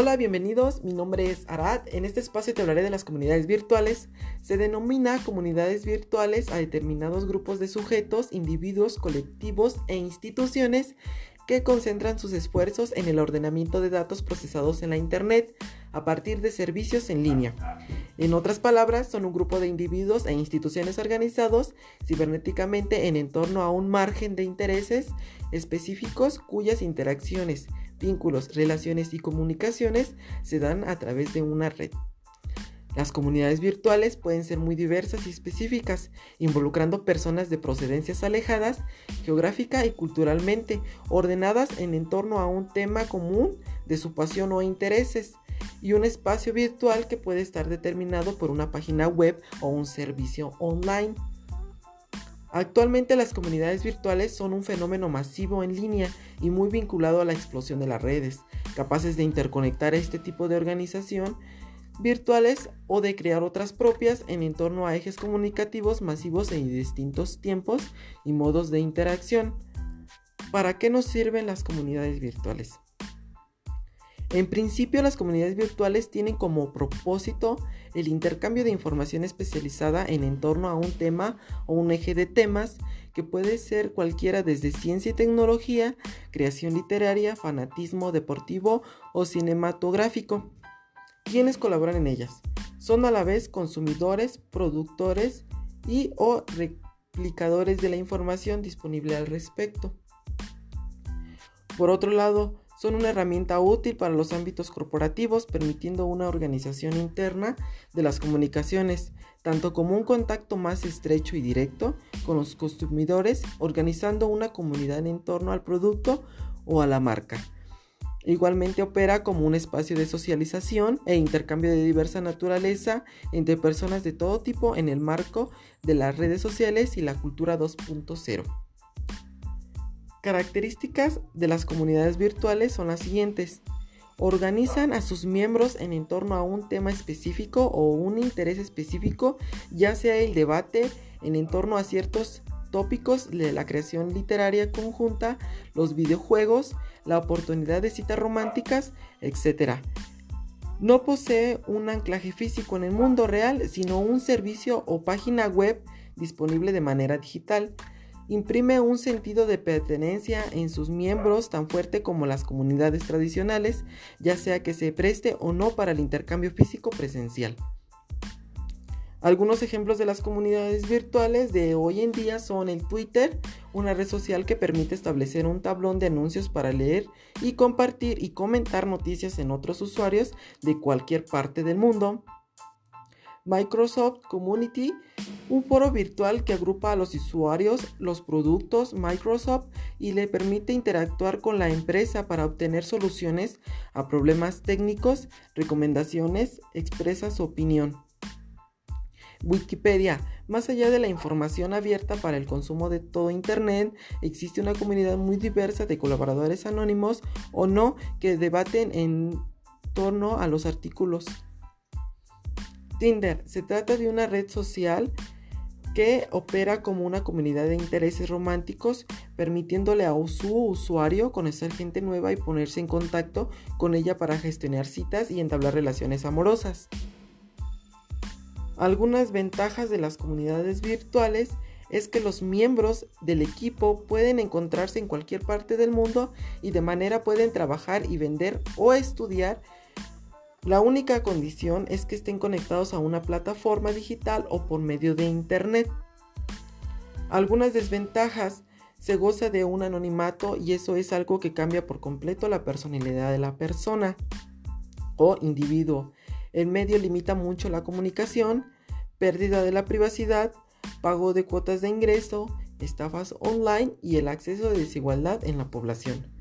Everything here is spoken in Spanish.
Hola, bienvenidos. Mi nombre es Arad. En este espacio te hablaré de las comunidades virtuales. Se denomina comunidades virtuales a determinados grupos de sujetos, individuos, colectivos e instituciones que concentran sus esfuerzos en el ordenamiento de datos procesados en la Internet a partir de servicios en línea. En otras palabras, son un grupo de individuos e instituciones organizados cibernéticamente en torno a un margen de intereses específicos cuyas interacciones, vínculos, relaciones y comunicaciones se dan a través de una red. Las comunidades virtuales pueden ser muy diversas y específicas, involucrando personas de procedencias alejadas geográfica y culturalmente, ordenadas en torno a un tema común de su pasión o intereses, y un espacio virtual que puede estar determinado por una página web o un servicio online. Actualmente las comunidades virtuales son un fenómeno masivo en línea y muy vinculado a la explosión de las redes, capaces de interconectar este tipo de organización virtuales o de crear otras propias en torno a ejes comunicativos masivos en distintos tiempos y modos de interacción. ¿Para qué nos sirven las comunidades virtuales? En principio, las comunidades virtuales tienen como propósito el intercambio de información especializada en torno a un tema o un eje de temas que puede ser cualquiera desde ciencia y tecnología, creación literaria, fanatismo deportivo o cinematográfico. ¿Quiénes colaboran en ellas? Son a la vez consumidores, productores y o replicadores de la información disponible al respecto. Por otro lado, son una herramienta útil para los ámbitos corporativos, permitiendo una organización interna de las comunicaciones, tanto como un contacto más estrecho y directo con los consumidores, organizando una comunidad en torno al producto o a la marca. Igualmente opera como un espacio de socialización e intercambio de diversa naturaleza entre personas de todo tipo en el marco de las redes sociales y la cultura 2.0. Características de las comunidades virtuales son las siguientes. Organizan a sus miembros en torno a un tema específico o un interés específico, ya sea el debate en torno a ciertos tópicos de la creación literaria conjunta, los videojuegos, la oportunidad de citas románticas, etc. No posee un anclaje físico en el mundo real, sino un servicio o página web disponible de manera digital imprime un sentido de pertenencia en sus miembros tan fuerte como las comunidades tradicionales, ya sea que se preste o no para el intercambio físico presencial. Algunos ejemplos de las comunidades virtuales de hoy en día son el Twitter, una red social que permite establecer un tablón de anuncios para leer y compartir y comentar noticias en otros usuarios de cualquier parte del mundo. Microsoft Community, un foro virtual que agrupa a los usuarios, los productos Microsoft y le permite interactuar con la empresa para obtener soluciones a problemas técnicos, recomendaciones, expresa su opinión. Wikipedia. Más allá de la información abierta para el consumo de todo Internet, existe una comunidad muy diversa de colaboradores anónimos o no que debaten en torno a los artículos. Tinder se trata de una red social que opera como una comunidad de intereses románticos, permitiéndole a su usuario conocer gente nueva y ponerse en contacto con ella para gestionar citas y entablar relaciones amorosas. Algunas ventajas de las comunidades virtuales es que los miembros del equipo pueden encontrarse en cualquier parte del mundo y de manera pueden trabajar y vender o estudiar la única condición es que estén conectados a una plataforma digital o por medio de Internet. Algunas desventajas se goza de un anonimato y eso es algo que cambia por completo la personalidad de la persona o individuo. El medio limita mucho la comunicación, pérdida de la privacidad, pago de cuotas de ingreso, estafas online y el acceso de desigualdad en la población.